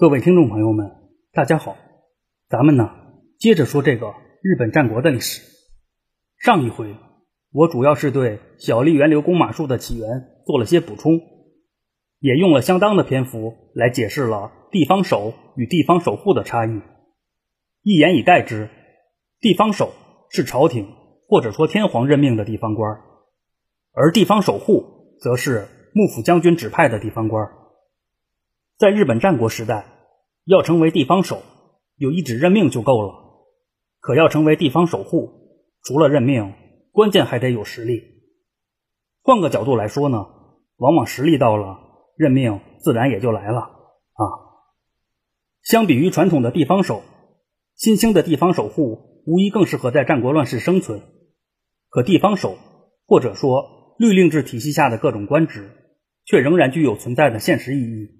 各位听众朋友们，大家好，咱们呢接着说这个日本战国的历史。上一回我主要是对小笠原流弓马术的起源做了些补充，也用了相当的篇幅来解释了地方守与地方守护的差异。一言以概之，地方守是朝廷或者说天皇任命的地方官，而地方守护则是幕府将军指派的地方官。在日本战国时代，要成为地方守，有一纸任命就够了。可要成为地方守护，除了任命，关键还得有实力。换个角度来说呢，往往实力到了，任命自然也就来了啊。相比于传统的地方守，新兴的地方守护无疑更适合在战国乱世生存。可地方守，或者说律令制体系下的各种官职，却仍然具有存在的现实意义。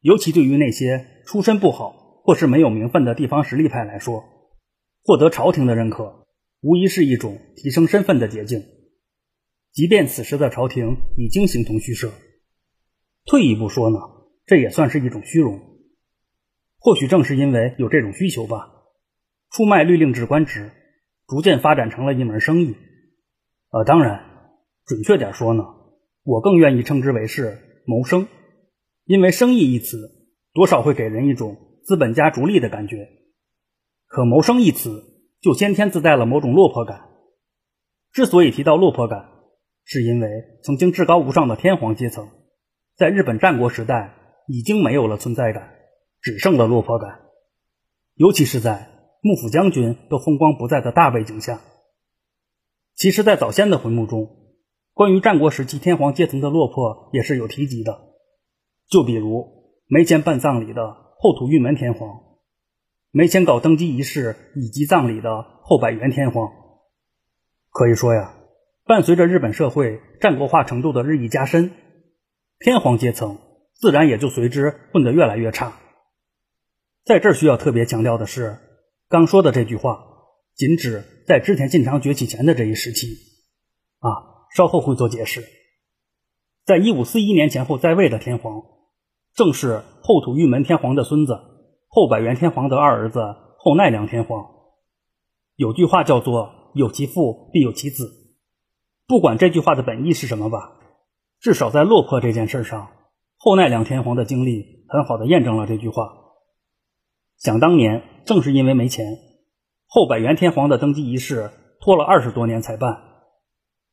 尤其对于那些出身不好或是没有名分的地方实力派来说，获得朝廷的认可，无疑是一种提升身份的捷径。即便此时的朝廷已经形同虚设，退一步说呢，这也算是一种虚荣。或许正是因为有这种需求吧，出卖律令制官职，逐渐发展成了一门生意。呃，当然，准确点说呢，我更愿意称之为是谋生。因为“生意”一词，多少会给人一种资本家逐利的感觉。可“谋生”一词，就先天自带了某种落魄感。之所以提到落魄感，是因为曾经至高无上的天皇阶层，在日本战国时代已经没有了存在感，只剩了落魄感。尤其是在幕府将军都风光不再的大背景下。其实，在早先的回目中，关于战国时期天皇阶层的落魄也是有提及的。就比如没钱办葬礼的后土御门天皇，没钱搞登基仪式以及葬礼的后柏原天皇。可以说呀，伴随着日本社会战国化程度的日益加深，天皇阶层自然也就随之混得越来越差。在这儿需要特别强调的是，刚说的这句话仅指在织田信长崛起前的这一时期，啊，稍后会做解释。在一五四一年前后在位的天皇。正是后土御门天皇的孙子后百元天皇的二儿子后奈良天皇。有句话叫做“有其父必有其子”，不管这句话的本意是什么吧，至少在落魄这件事上，后奈良天皇的经历很好的验证了这句话。想当年，正是因为没钱，后百元天皇的登基仪式拖了二十多年才办，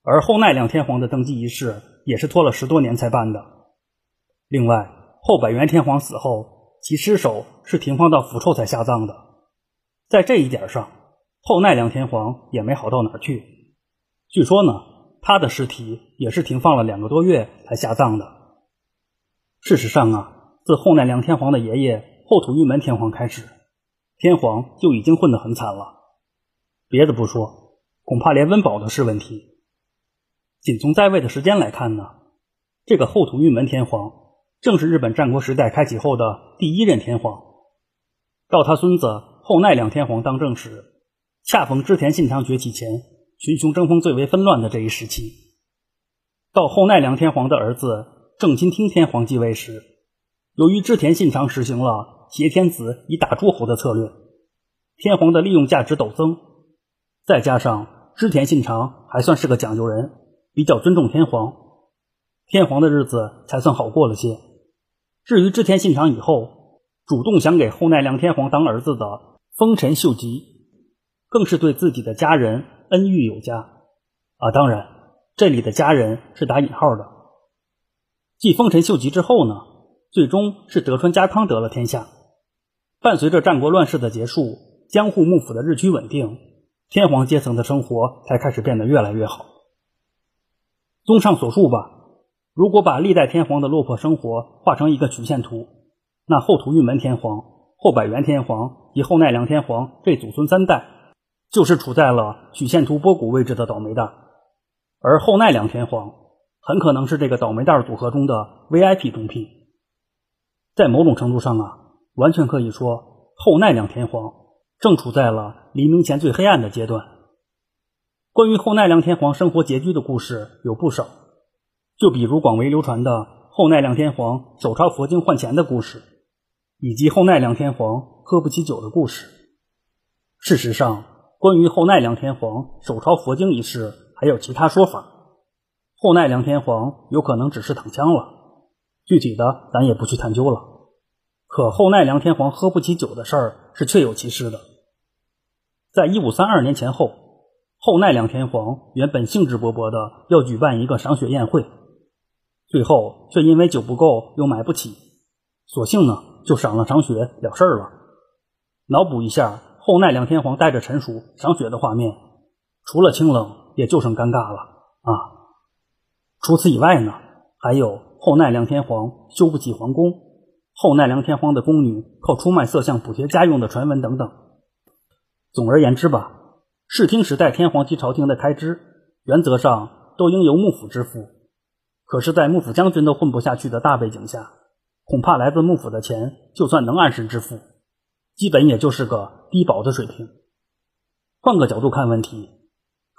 而后奈良天皇的登基仪式也是拖了十多年才办的。另外，后百元天皇死后，其尸首是停放到腐臭才下葬的。在这一点上，后奈良天皇也没好到哪儿去。据说呢，他的尸体也是停放了两个多月才下葬的。事实上啊，自后奈良天皇的爷爷后土御门天皇开始，天皇就已经混得很惨了。别的不说，恐怕连温饱都是问题。仅从在位的时间来看呢，这个后土御门天皇。正是日本战国时代开启后的第一任天皇，到他孙子后奈良天皇当政时，恰逢织田信长崛起前，群雄争锋最为纷乱的这一时期。到后奈良天皇的儿子正亲听天皇继位时，由于织田信长实行了挟天子以打诸侯的策略，天皇的利用价值陡增，再加上织田信长还算是个讲究人，比较尊重天皇，天皇的日子才算好过了些。至于织田信长以后主动想给后奈良天皇当儿子的丰臣秀吉，更是对自己的家人恩遇有加啊。当然，这里的家人是打引号的。继丰臣秀吉之后呢，最终是德川家康得了天下。伴随着战国乱世的结束，江户幕府的日趋稳定，天皇阶层的生活才开始变得越来越好。综上所述吧。如果把历代天皇的落魄生活画成一个曲线图，那后土御门天皇、后百元天皇及后奈良天皇这祖孙三代，就是处在了曲线图波谷位置的倒霉蛋，而后奈良天皇很可能是这个倒霉蛋组合中的 VIP 中 P。在某种程度上啊，完全可以说后奈良天皇正处在了黎明前最黑暗的阶段。关于后奈良天皇生活拮据的故事有不少。就比如广为流传的后奈良天皇手抄佛经换钱的故事，以及后奈良天皇喝不起酒的故事。事实上，关于后奈良天皇手抄佛经一事，还有其他说法。后奈良天皇有可能只是躺枪了，具体的咱也不去探究了。可后奈良天皇喝不起酒的事儿是确有其事的。在一五三二年前后，后奈良天皇原本兴致勃勃的要举办一个赏雪宴会，最后却因为酒不够又买不起，索性呢就赏了场雪了事儿了。脑补一下后奈良天皇带着臣属赏雪的画面，除了清冷，也就剩尴尬了啊。除此以外呢，还有后奈良天皇修不起皇宫，后奈良天皇的宫女靠出卖色相补贴家用的传闻等等。总而言之吧，视听时代天皇及朝廷的开支，原则上都应由幕府支付。可是，在幕府将军都混不下去的大背景下，恐怕来自幕府的钱，就算能按时支付，基本也就是个低保的水平。换个角度看问题。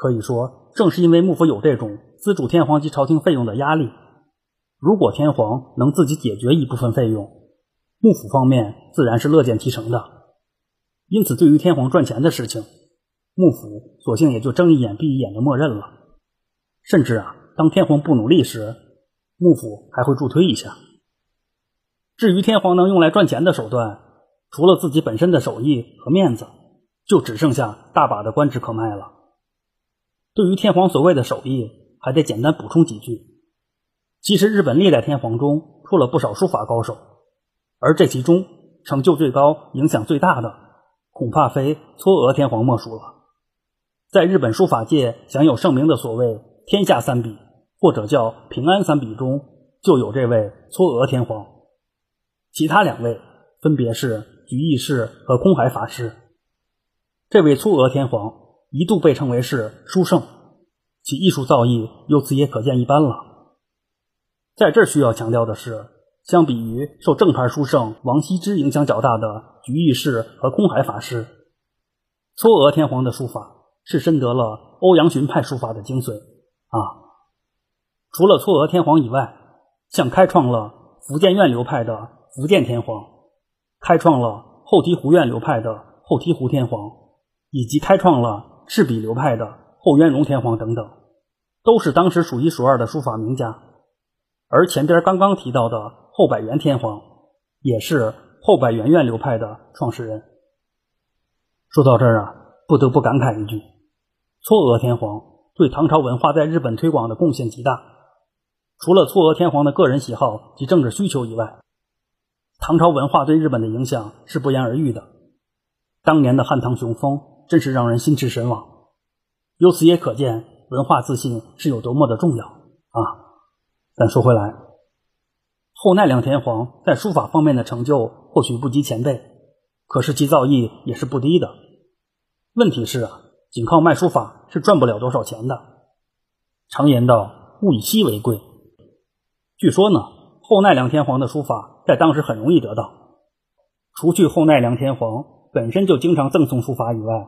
可以说，正是因为幕府有这种资助天皇及朝廷费用的压力，如果天皇能自己解决一部分费用，幕府方面自然是乐见其成的。因此，对于天皇赚钱的事情，幕府索性也就睁一眼闭一眼的默认了。甚至啊，当天皇不努力时，幕府还会助推一下。至于天皇能用来赚钱的手段，除了自己本身的手艺和面子，就只剩下大把的官职可卖了。对于天皇所谓的手艺，还得简单补充几句。其实日本历代天皇中出了不少书法高手，而这其中成就最高、影响最大的，恐怕非嵯峨天皇莫属了。在日本书法界享有盛名的所谓“天下三笔”或者叫“平安三笔”中，就有这位嵯峨天皇。其他两位分别是菊义士和空海法师。这位嵯峨天皇。一度被称为是书圣，其艺术造诣由此也可见一斑了。在这需要强调的是，相比于受正牌书圣王羲之影响较大的菊义士和空海法师，嵯峨天皇的书法是深得了欧阳询派书法的精髓啊。除了嵯峨天皇以外，像开创了福建院流派的福建天皇，开创了后醍醐院流派的后醍醐天皇，以及开创了。赤壁流派的后元荣天皇等等，都是当时数一数二的书法名家。而前边刚刚提到的后百元天皇，也是后百元院流派的创始人。说到这儿啊，不得不感慨一句：嵯峨天皇对唐朝文化在日本推广的贡献极大。除了嵯峨天皇的个人喜好及政治需求以外，唐朝文化对日本的影响是不言而喻的。当年的汉唐雄风。真是让人心驰神往，由此也可见文化自信是有多么的重要啊！但说回来，后奈良天皇在书法方面的成就或许不及前辈，可是其造诣也是不低的。问题是啊，仅靠卖书法是赚不了多少钱的。常言道，物以稀为贵。据说呢，后奈良天皇的书法在当时很容易得到。除去后奈良天皇本身就经常赠送书法以外，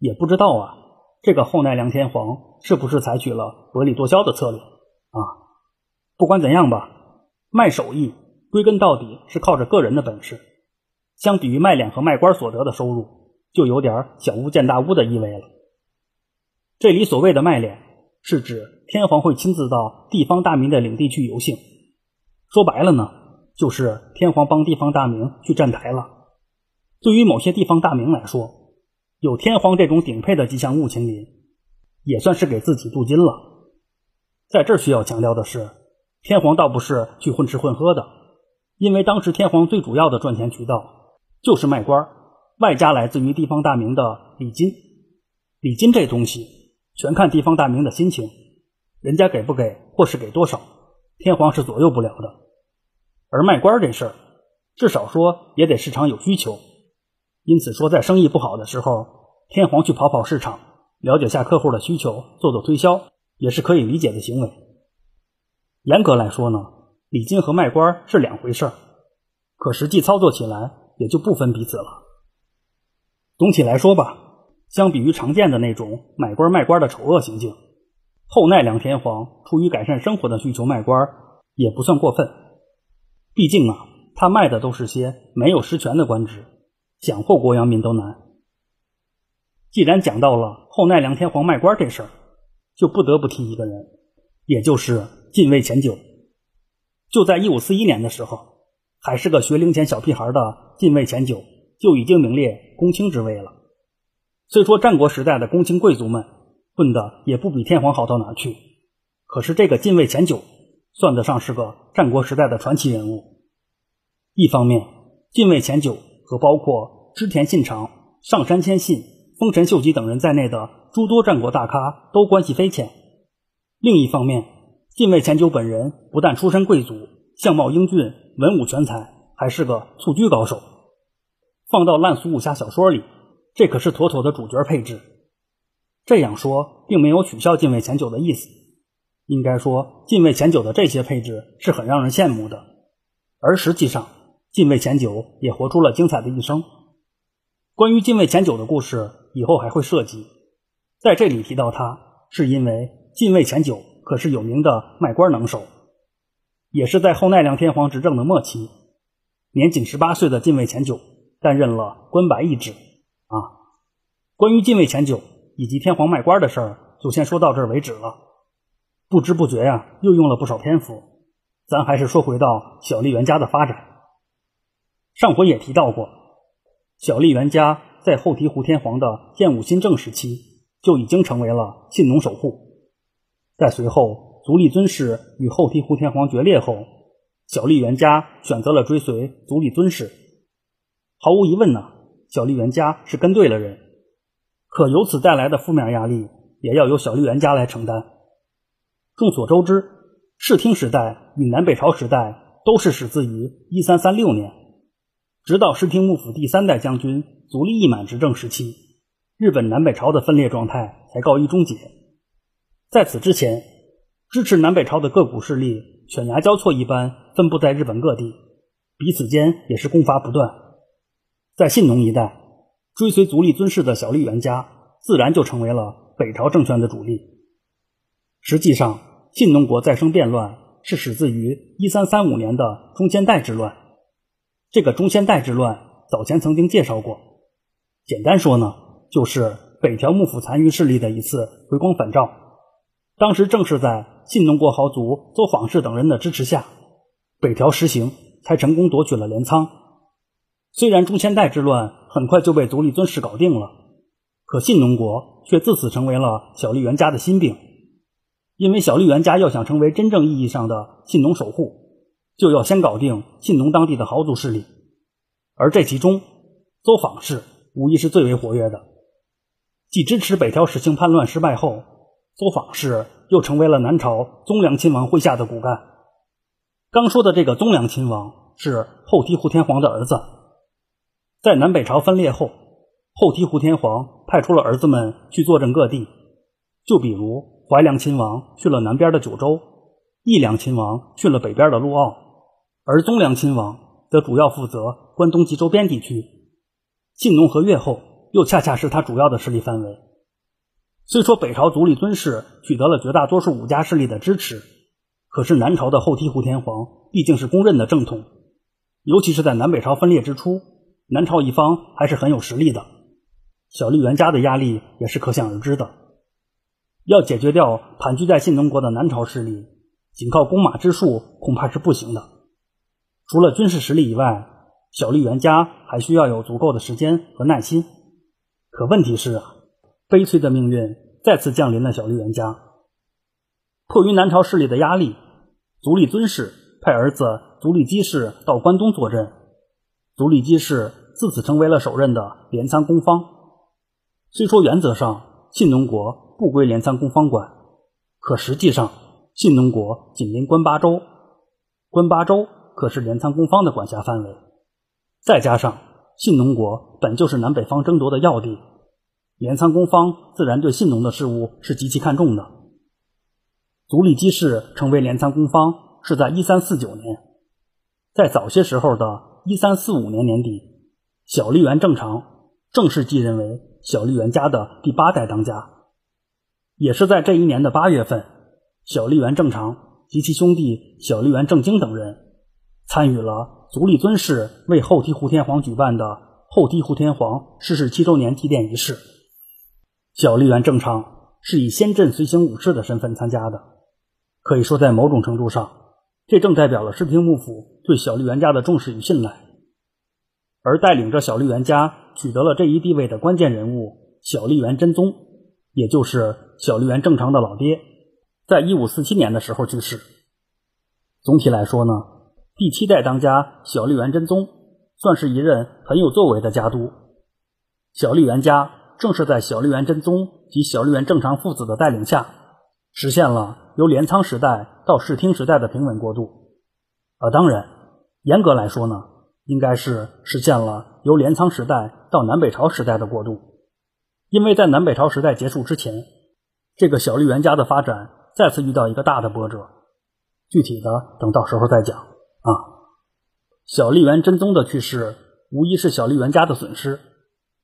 也不知道啊，这个后奈良天皇是不是采取了薄利多销的策略啊？不管怎样吧，卖手艺归根到底是靠着个人的本事，相比于卖脸和卖官所得的收入，就有点小巫见大巫的意味了。这里所谓的卖脸，是指天皇会亲自到地方大名的领地去游幸，说白了呢，就是天皇帮地方大名去站台了。对于某些地方大名来说，有天皇这种顶配的吉祥物亲临，也算是给自己镀金了。在这儿需要强调的是，天皇倒不是去混吃混喝的，因为当时天皇最主要的赚钱渠道就是卖官，外加来自于地方大名的礼金。礼金这东西全看地方大名的心情，人家给不给或是给多少，天皇是左右不了的。而卖官这事儿，至少说也得市场有需求。因此说，在生意不好的时候，天皇去跑跑市场，了解下客户的需求，做做推销，也是可以理解的行为。严格来说呢，礼金和卖官是两回事儿，可实际操作起来也就不分彼此了。总体来说吧，相比于常见的那种买官卖官的丑恶行径，后奈良天皇出于改善生活的需求卖官，也不算过分。毕竟啊。他卖的都是些没有实权的官职，想祸国殃民都难。既然讲到了后奈良天皇卖官这事儿，就不得不提一个人，也就是近卫前久。就在一五四一年的时候，还是个学龄前小屁孩的近卫前久，就已经名列公卿之位了。虽说战国时代的公卿贵族们混的也不比天皇好到哪去，可是这个近卫前久算得上是个战国时代的传奇人物。一方面，近卫前久和包括织田信长、上杉谦信、丰臣秀吉等人在内的诸多战国大咖都关系匪浅；另一方面，近卫前久本人不但出身贵族，相貌英俊，文武全才，还是个蹴鞠高手。放到烂俗武侠小说里，这可是妥妥的主角配置。这样说并没有取笑近卫前久的意思，应该说近卫前久的这些配置是很让人羡慕的。而实际上，近卫前久也活出了精彩的一生。关于近卫前久的故事，以后还会涉及。在这里提到他，是因为近卫前久。可是有名的卖官能手，也是在后奈良天皇执政的末期，年仅十八岁的近卫前久担任了官白一职。啊，关于近卫前久以及天皇卖官的事儿，就先说到这儿为止了。不知不觉呀，又用了不少篇幅，咱还是说回到小笠原家的发展。上回也提到过，小笠原家在后醍醐天皇的建武新政时期就已经成为了信农守护。在随后足利尊氏与后醍醐天皇决裂后，小笠原家选择了追随足利尊氏。毫无疑问呢，小笠原家是跟对了人。可由此带来的负面压力，也要由小笠原家来承担。众所周知，室町时代与南北朝时代都是始自于一三三六年，直到室町幕府第三代将军足利义满执政时期，日本南北朝的分裂状态才告一终结。在此之前，支持南北朝的各股势力犬牙交错一般分布在日本各地，彼此间也是攻伐不断。在信浓一带，追随足利尊氏的小笠原家自然就成为了北朝政权的主力。实际上，信浓国再生变乱是始自于一三三五年的中仙代之乱。这个中仙代之乱早前曾经介绍过，简单说呢，就是北条幕府残余势力的一次回光返照。当时正是在信浓国豪族邹访氏等人的支持下，北条实行才成功夺取了镰仓。虽然中千代之乱很快就被独立尊氏搞定了，可信浓国却自此成为了小笠原家的心病。因为小笠原家要想成为真正意义上的信浓守护，就要先搞定信浓当地的豪族势力，而这其中，邹访氏无疑是最为活跃的，既支持北条实行叛乱失败后。邹访氏又成为了南朝宗良亲王麾下的骨干。刚说的这个宗良亲王是后醍醐天皇的儿子。在南北朝分裂后，后醍醐天皇派出了儿子们去坐镇各地。就比如怀良亲王去了南边的九州，义良亲王去了北边的陆奥，而宗良亲王则主要负责关东及周边地区。信农和越后又恰恰是他主要的势力范围。虽说北朝足利尊氏取得了绝大多数武家势力的支持，可是南朝的后醍醐天皇毕竟是公认的正统，尤其是在南北朝分裂之初，南朝一方还是很有实力的。小笠原家的压力也是可想而知的。要解决掉盘踞在信浓国的南朝势力，仅靠弓马之术恐怕是不行的。除了军事实力以外，小笠原家还需要有足够的时间和耐心。可问题是啊。悲催的命运再次降临了小笠原家。迫于南朝势力的压力，足利尊氏派儿子足利基氏到关东坐镇。足利基氏自此成为了首任的镰仓公方。虽说原则上信浓国不归镰仓公方管，可实际上信浓国紧邻关八州，关八州可是镰仓公方的管辖范围。再加上信浓国本就是南北方争夺的要地。镰仓公方自然对信浓的事务是极其看重的。足利基氏成为镰仓公方是在一三四九年，在早些时候的一三四五年年底，小笠原正常正式继任为小笠原家的第八代当家。也是在这一年的八月份，小笠原正常及其兄弟小笠原正经等人参与了足利尊氏为后醍醐天皇举办的后醍醐天皇逝世七周年祭奠仪式。小笠原正常是以先镇随行武士的身份参加的，可以说在某种程度上，这正代表了室町幕府对小笠原家的重视与信赖。而带领着小笠原家取得了这一地位的关键人物小笠原真宗，也就是小笠原正常的老爹，在一五四七年的时候去世。总体来说呢，第七代当家小笠原真宗算是一任很有作为的家督。小笠原家正是在小笠原真宗及小笠原正常父子的带领下，实现了由镰仓时代到室町时代的平稳过渡。啊当然，严格来说呢。应该是实现了由镰仓时代到南北朝时代的过渡，因为在南北朝时代结束之前，这个小笠原家的发展再次遇到一个大的波折，具体的等到时候再讲啊。小笠原真宗的去世无疑是小笠原家的损失，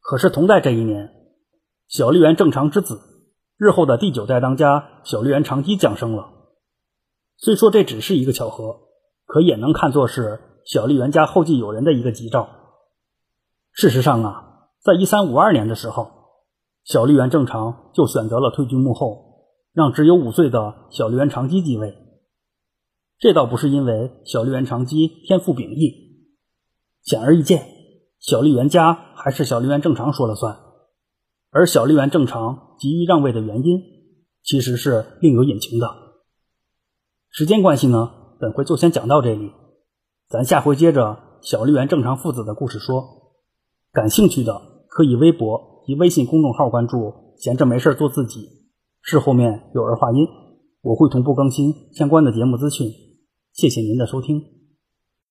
可是同在这一年，小笠原正长之子日后的第九代当家小笠原长基降生了。虽说这只是一个巧合，可也能看作是。小笠原家后继有人的一个吉兆。事实上啊，在一三五二年的时候，小笠原正常就选择了退居幕后，让只有五岁的小笠原长基继位。这倒不是因为小笠原长基天赋秉异，显而易见，小笠原家还是小笠原正常说了算。而小笠原正常急于让位的原因，其实是另有隐情的。时间关系呢，本回就先讲到这里。咱下回接着小绿园正常父子的故事说，感兴趣的可以微博及微信公众号关注“闲着没事做自己”，是后面有儿化音，我会同步更新相关的节目资讯。谢谢您的收听。